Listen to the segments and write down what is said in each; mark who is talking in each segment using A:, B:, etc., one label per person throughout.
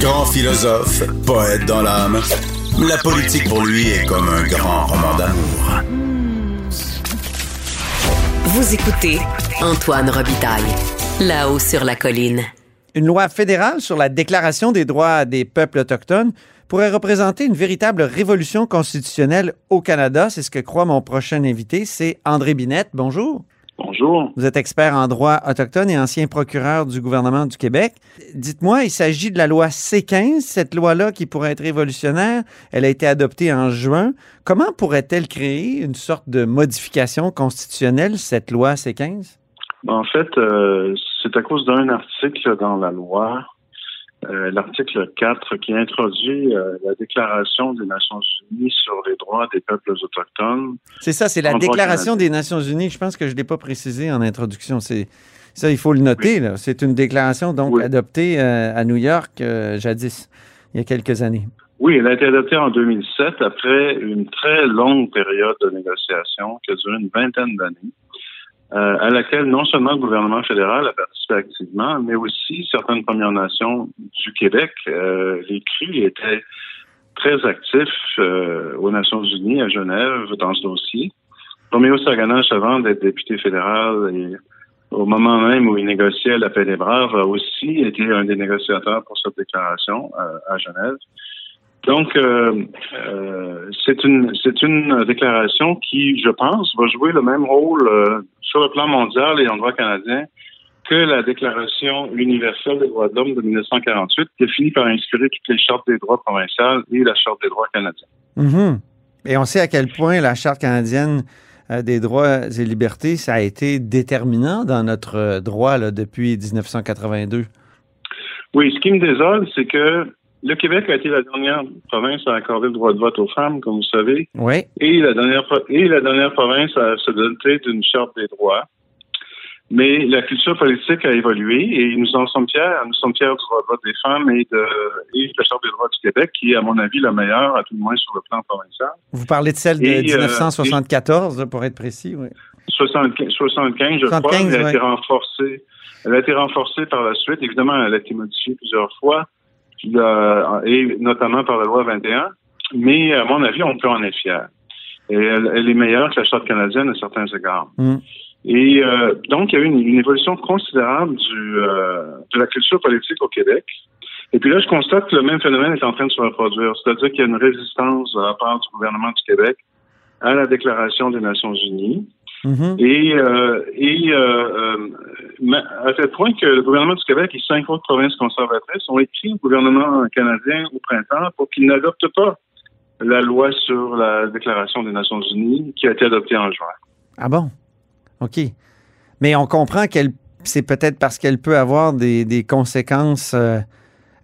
A: Grand philosophe, poète dans l'âme, la politique pour lui est comme un grand roman d'amour.
B: Vous écoutez Antoine Robitaille, là-haut sur la colline.
C: Une loi fédérale sur la déclaration des droits des peuples autochtones pourrait représenter une véritable révolution constitutionnelle au Canada. C'est ce que croit mon prochain invité, c'est André Binette. Bonjour.
D: Bonjour.
C: Vous êtes expert en droit autochtone et ancien procureur du gouvernement du Québec. Dites-moi, il s'agit de la loi C-15, cette loi-là qui pourrait être révolutionnaire. Elle a été adoptée en juin. Comment pourrait-elle créer une sorte de modification constitutionnelle, cette loi C-15?
D: En fait, euh, c'est à cause d'un article dans la loi euh, l'article 4 qui introduit euh, la Déclaration des Nations Unies sur les droits des peuples autochtones.
C: C'est ça, c'est la Déclaration des Nations Unies. Je pense que je ne l'ai pas précisé en introduction. C'est ça, il faut le noter. C'est une déclaration donc adoptée euh, à New York jadis, il y a quelques années.
D: Oui, elle a été adoptée en 2007 après une très longue période de négociation qui a duré une vingtaine d'années. Euh, à laquelle non seulement le gouvernement fédéral a participé activement, mais aussi certaines Premières Nations du Québec. Euh, les CRI étaient très actifs euh, aux Nations Unies à Genève dans ce dossier. Roméo Saganache, avant d'être député fédéral et au moment même où il négociait la paix des braves, a aussi été un des négociateurs pour cette déclaration à Genève. Donc, euh, euh, c'est une c'est une déclaration qui, je pense, va jouer le même rôle euh, sur le plan mondial et en droit canadien que la Déclaration universelle des droits de l'homme de 1948, qui a fini par inspirer toutes les chartes des droits provinciales et la Charte des droits canadiens.
C: Mm-hmm. Et on sait à quel point la Charte canadienne des droits et libertés, ça a été déterminant dans notre droit là, depuis 1982.
D: Oui, ce qui me désole, c'est que le Québec a été la dernière province à accorder le droit de vote aux femmes, comme vous savez.
C: Oui.
D: Et la dernière, et la dernière province à se doter d'une charte des droits. Mais la culture politique a évolué et nous en sommes fiers. Nous sommes fiers du droit de vote des femmes et de, et de la Charte des droits du Québec, qui est, à mon avis, la meilleure, à tout le moins sur le plan provincial.
C: Vous parlez de celle de 1974, euh, pour être précis, oui.
D: 75, 75 je crois. Elle a été renforcée. Elle a été renforcée par la suite. Évidemment, elle a été modifiée plusieurs fois et notamment par la loi 21. Mais à mon avis, on peut en être fier. Et elle, est meilleure que la charte canadienne à certains égards. Mm. Et euh, donc, il y a eu une, évolution considérable du, euh, de la culture politique au Québec. Et puis là, je constate que le même phénomène est en train de se reproduire. C'est-à-dire qu'il y a une résistance à la part du gouvernement du Québec à la Déclaration des Nations Unies. Mm-hmm. Et, euh, et euh, euh, à tel point que le gouvernement du Québec et cinq autres provinces conservatrices ont écrit au gouvernement canadien au printemps pour qu'il n'adopte pas la loi sur la Déclaration des Nations Unies qui a été adoptée en juin.
C: Ah bon? OK. Mais on comprend qu'elle c'est peut-être parce qu'elle peut avoir des, des conséquences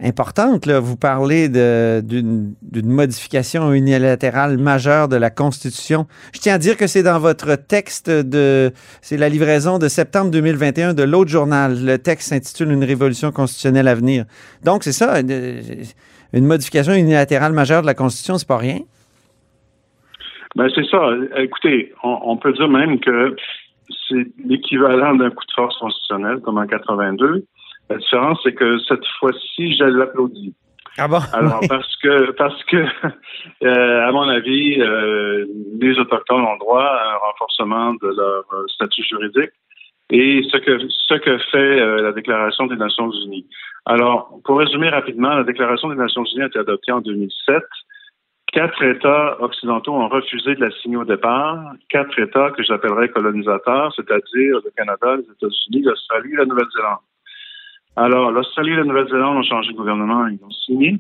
C: importante. Là. Vous parlez d'une modification unilatérale majeure de la Constitution. Je tiens à dire que c'est dans votre texte de... C'est la livraison de septembre 2021 de l'autre journal. Le texte s'intitule Une révolution constitutionnelle à venir. Donc, c'est ça, une, modification unilatérale majeure de la Constitution, c'est pas rien?
D: Ben, c'est ça. Écoutez, on, on peut dire même que c'est l'équivalent d'un coup de force constitutionnel, comme en 82. La différence, c'est que cette fois-ci, je l'applaudis.
C: Ah bon?
D: Alors, parce que, parce que, euh, à mon avis, euh, les Autochtones ont droit à un renforcement de leur euh, statut juridique et ce que, ce que fait la Déclaration des Nations Unies. Alors, pour résumer rapidement, la Déclaration des Nations Unies a été adoptée en 2007. Quatre États occidentaux ont refusé de la signer au départ. Quatre États que j'appellerais colonisateurs, c'est-à-dire le Canada, les États-Unis, l'Australie et la Nouvelle-Zélande. Alors, l'Australie et la Nouvelle-Zélande ont changé de gouvernement, ils ont signé.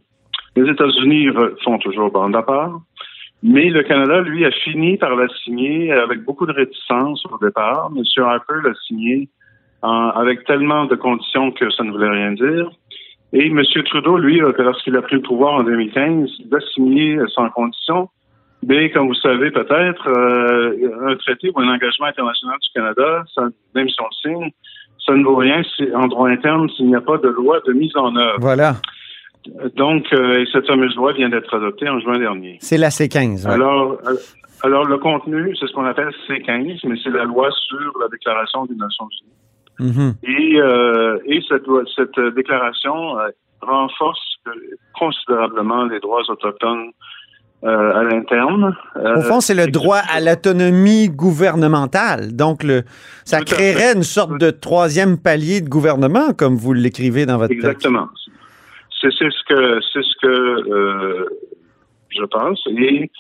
D: Les États-Unis font toujours bande à part. Mais le Canada, lui, a fini par la signer avec beaucoup de réticence au départ. M. Harper l'a signé avec tellement de conditions que ça ne voulait rien dire. Et M. Trudeau, lui, lorsqu'il a pris le pouvoir en 2015, il a signé sans condition. Mais comme vous savez peut-être, euh, un traité ou un engagement international du Canada, même si on le signe, ça ne vaut rien en droit interne s'il n'y a pas de loi de mise en œuvre.
C: Voilà.
D: Donc, euh, cette fameuse loi vient d'être adoptée en juin dernier.
C: C'est la C15.
D: Alors, euh, alors, le contenu, c'est ce qu'on appelle C15, mais c'est la loi sur la Déclaration des Nations Unies.
C: Mhm.
D: Et, euh, et cette, cette déclaration renforce considérablement les droits autochtones à l'interne.
C: Au fond, c'est le droit à l'autonomie gouvernementale. Donc, le, ça créerait une sorte de troisième palier de gouvernement, comme vous l'écrivez dans votre
D: Exactement. C'est ce que c'est ce que je pense. Et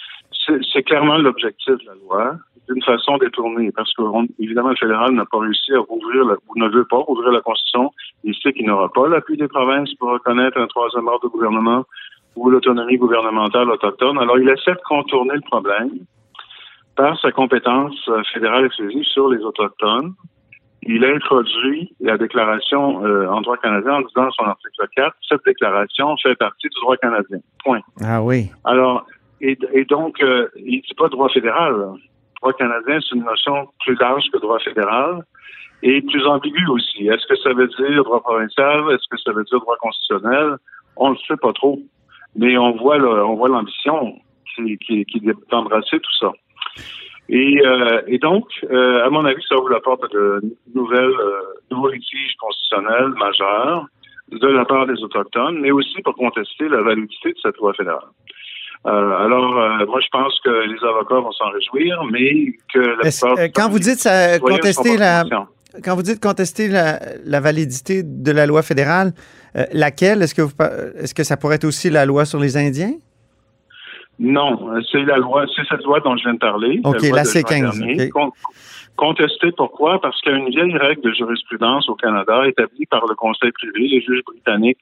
D: c'est clairement l'objectif de la loi d'une façon détournée, parce que évidemment le fédéral n'a pas réussi à rouvrir, ou ne veut pas rouvrir la Constitution. Il sait qu'il n'aura pas l'appui des provinces pour reconnaître un troisième ordre de gouvernement ou l'autonomie gouvernementale autochtone. Alors il essaie de contourner le problème par sa compétence euh, fédérale exclusive sur les autochtones. Il a introduit la déclaration euh, en droit canadien en disant dans son article 4, cette déclaration fait partie du droit canadien. Point.
C: Ah oui.
D: Alors, et, donc, euh, il dit pas droit fédéral droit canadien, c'est une notion plus large que droit fédéral et plus ambiguë aussi. Est-ce que ça veut dire droit provincial? Est-ce que ça veut dire droit constitutionnel? On ne sait pas trop. Mais on voit on voit l'ambition qui, qui, qui d'embrasser tout ça. Et, euh, et donc, euh, à mon avis, ça ouvre la porte de nouvelles, euh, nouveaux litiges constitutionnels majeurs de la part des Autochtones, mais aussi pour contester la validité de cette loi fédérale. Euh, alors, euh, moi, je pense que les avocats vont s'en réjouir, mais que
C: la Quand vous dites ça, contester la... Quand vous dites contester la, la validité de la loi fédérale, euh, laquelle? Est-ce que, est-ce que ça pourrait être aussi la loi sur les Indiens?
D: Non, c'est la loi, c'est cette loi dont je viens de parler.
C: OK, la, C15.
D: Contester pourquoi? Parce qu'il y a une vieille règle de jurisprudence au Canada établie par le Conseil privé, les juges britanniques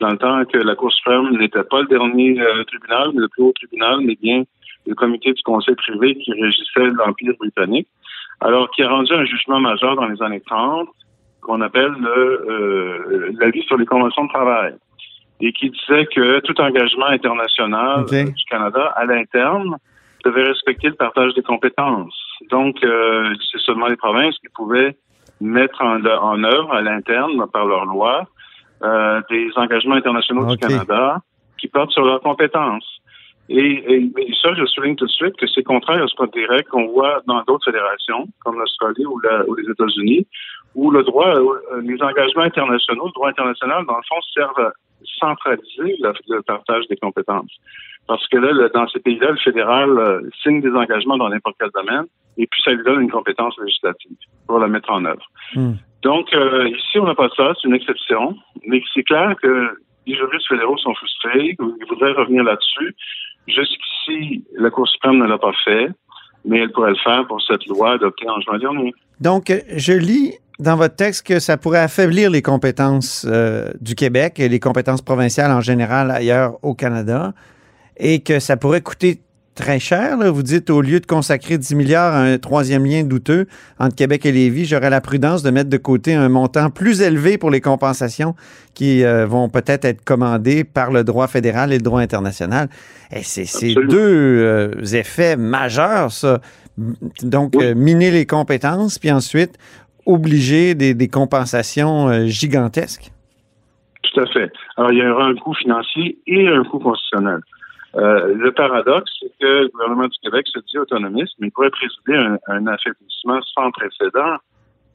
D: dans le temps que la Cour suprême n'était pas le dernier euh, tribunal, mais le plus haut tribunal, mais bien le comité du Conseil privé qui régissait l'Empire britannique. Alors, qui a rendu un jugement majeur dans les années 30 qu'on appelle le, euh, l'avis sur les conventions de travail et qui disait que tout engagement international du Canada à l'interne devait respecter le partage des compétences. Donc, euh, c'est seulement les provinces qui pouvaient mettre en, en œuvre à l'interne, par leur loi, euh, des engagements internationaux du Canada qui portent sur leurs compétences. Et, ça, je souligne tout de suite que c'est contraire à ce code direct qu'on voit dans d'autres fédérations, comme l'Australie ou, les États-Unis, où le droit, euh, les engagements internationaux, le droit international, dans le fond, servent à centraliser le, partage des compétences. Parce que là, dans ces pays-là, le fédéral euh, signe des engagements dans n'importe quel domaine, et puis ça lui donne une compétence législative pour la mettre en œuvre. Hmm. Donc, euh, ici, on n'a pas ça, c'est une exception, mais c'est clair que les juristes fédéraux sont frustrés, ils voudraient revenir là-dessus. Jusqu'ici, la Cour suprême ne l'a pas fait, mais elle pourrait le faire pour cette loi adoptée en juin dernier.
C: Donc, je lis dans votre texte que ça pourrait affaiblir les compétences euh, du Québec et les compétences provinciales en général ailleurs au Canada et que ça pourrait coûter très cher. Vous dites, au lieu de consacrer 10 milliards à un troisième lien douteux entre Québec et Lévis, j'aurais la prudence de mettre de côté un montant plus élevé pour les compensations qui euh, vont peut-être être commandées par le droit fédéral et le droit international. Et c'est deux euh, effets majeurs, ça. Donc, euh, miner les compétences, puis ensuite obliger des, des compensations gigantesques.
D: Tout à fait. Alors, il y aura un coût financier et un coût constitutionnel. Euh, le paradoxe, c'est que le gouvernement du Québec se dit autonomiste, mais il pourrait présider un, un affaiblissement sans précédent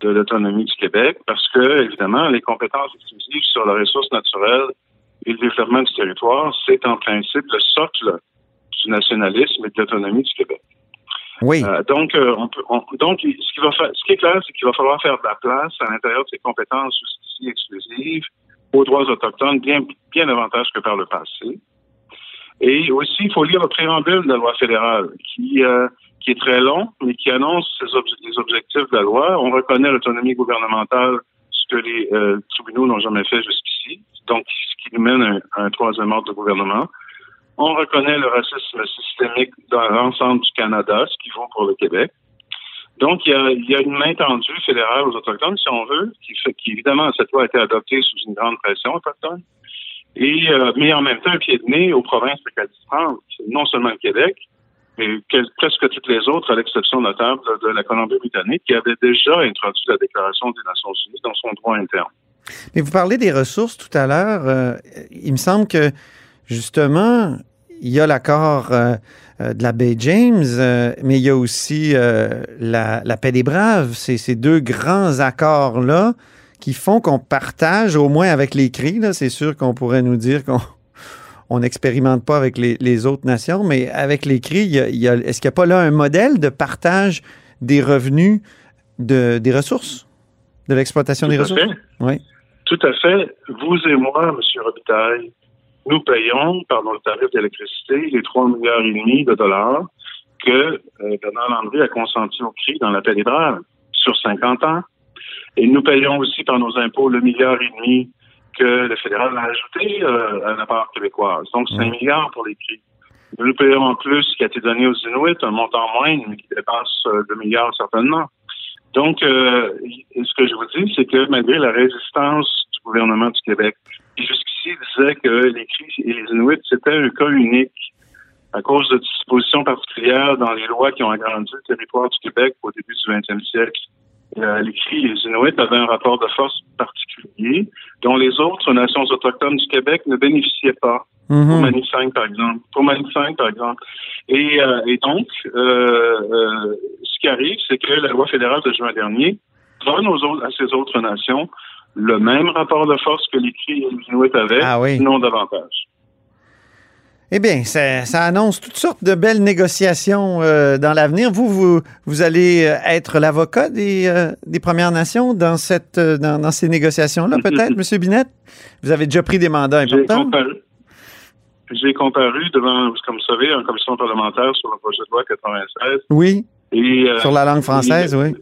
D: de l'autonomie du Québec parce que, évidemment, les compétences exclusives sur les ressources naturelles et le développement du territoire, c'est en principe le socle du nationalisme et de l'autonomie du Québec.
C: Oui.
D: Euh, donc, euh, on peut, donc, ce qui va faire, ce qui est clair, c'est qu'il va falloir faire de la place à l'intérieur de ces compétences jusqu'ici exclusives aux droits autochtones bien, bien davantage que par le passé. Et aussi, il faut lire le préambule de la loi fédérale, qui, euh, qui est très long, mais qui annonce les objectifs de la loi. On reconnaît l'autonomie gouvernementale, ce que les euh, tribunaux n'ont jamais fait jusqu'ici, donc ce qui nous mène à un, troisième ordre de gouvernement. On reconnaît le racisme systémique dans l'ensemble du Canada, ce qui vaut pour le Québec. Donc, il y, a, il y a une main tendue fédérale aux Autochtones, si on veut, qui fait qu'évidemment, cette loi a été adoptée sous une grande pression autochtone et euh, mais en même temps un pied de nez aux provinces récalcitrantes, non seulement le Québec, mais presque toutes les autres, à l'exception notable de la Colombie-Britannique, qui avait déjà introduit la Déclaration des Nations Unies dans son droit interne.
C: Mais vous parlez des ressources tout à l'heure. Euh, il me semble que, justement, il y a l'accord euh, euh, de la baie James, mais il y a aussi la, la paix des braves. Ces deux grands accords-là qui font qu'on partage, au moins avec les cris. C'est sûr qu'on pourrait nous dire qu'on on n'expérimente pas avec les, les autres nations, mais avec les cris, il y a- il y a- est-ce qu'il n'y a pas là un modèle de partage des revenus de, des ressources, de l'exploitation des ressources?
D: fait.
C: Oui.
D: Tout à fait. Vous et moi, M. Robitaille, nous payons par nos tarifs d'électricité les 3 milliards et demi de dollars que euh, Bernard Landry a consenti au CRI dans la braves sur 50 ans. Et nous payons aussi par nos impôts le milliard et demi que le fédéral a ajouté euh, à la part québécoise. Donc, 5 milliards pour les CRI. Nous payons en plus ce qui a été donné aux Inuits, un montant moindre, mais qui dépasse euh, 2 milliards certainement. Donc, euh, ce que je vous dis, c'est que malgré la résistance du gouvernement du Québec, qui jusqu'ici disait que les cris et les Inuits, c'était un cas unique à cause de dispositions particulières dans les lois qui ont agrandi le territoire du Québec au début du 20e siècle. Euh, les cris les Inuits avaient un rapport de force particulier dont les autres nations autochtones du Québec ne bénéficiaient pas pour
C: Mhm.
D: Manif 5, par exemple. Pour Manif 5, par exemple. Et, euh, et donc, euh, euh, ce qui arrive, c'est que la loi fédérale de juin dernier donne aux autres, à ces autres nations le même rapport de force que les Cris et les Inuits avaient,
C: Ah oui.
D: sinon davantage.
C: Eh bien, ça, ça annonce toutes sortes de belles négociations euh, dans l'avenir. Vous, vous, vous allez euh, être l'avocat des, euh, des Premières Nations dans, cette, dans, dans ces négociations-là, peut-être, M. Binette? Vous avez déjà pris des mandats
D: J'ai
C: importants?
D: comparu, j'ai comparu devant, comme vous savez, une commission parlementaire sur le projet de loi 96.
C: Oui,
D: Et, euh,
C: sur la langue française, oui.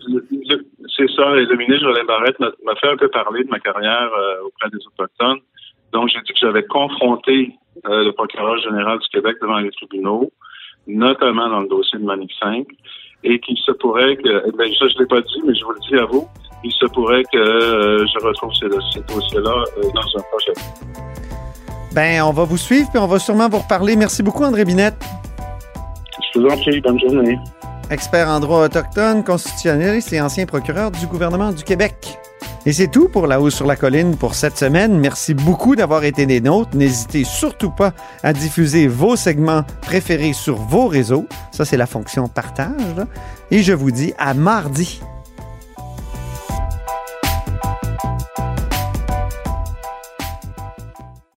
D: C'est ça, et le ministre Jolin Barrette m'a fait un peu parler de ma carrière auprès des Autochtones. Donc, j'ai dit que j'avais confronté euh, le procureur général du Québec devant les tribunaux, notamment dans le dossier de Manif 5, et qu'il se pourrait que, ben, ça je l'ai pas dit, mais je vous le dis à vous, il se pourrait que euh, je retrouve ces, ces dossiers-là euh, dans un projet.
C: Ben, on va vous suivre, puis on va sûrement vous reparler. Merci beaucoup, André Binette.
D: Je vous en prie, bonne journée.
C: expert en droit autochtone, constitutionnaliste et ancien procureur du gouvernement du Québec. Et c'est tout pour La Hausse sur la Colline pour cette semaine. Merci beaucoup d'avoir été des nôtres. N'hésitez surtout pas à diffuser vos segments préférés sur vos réseaux. Ça, c'est la fonction partage. Et je vous dis à mardi.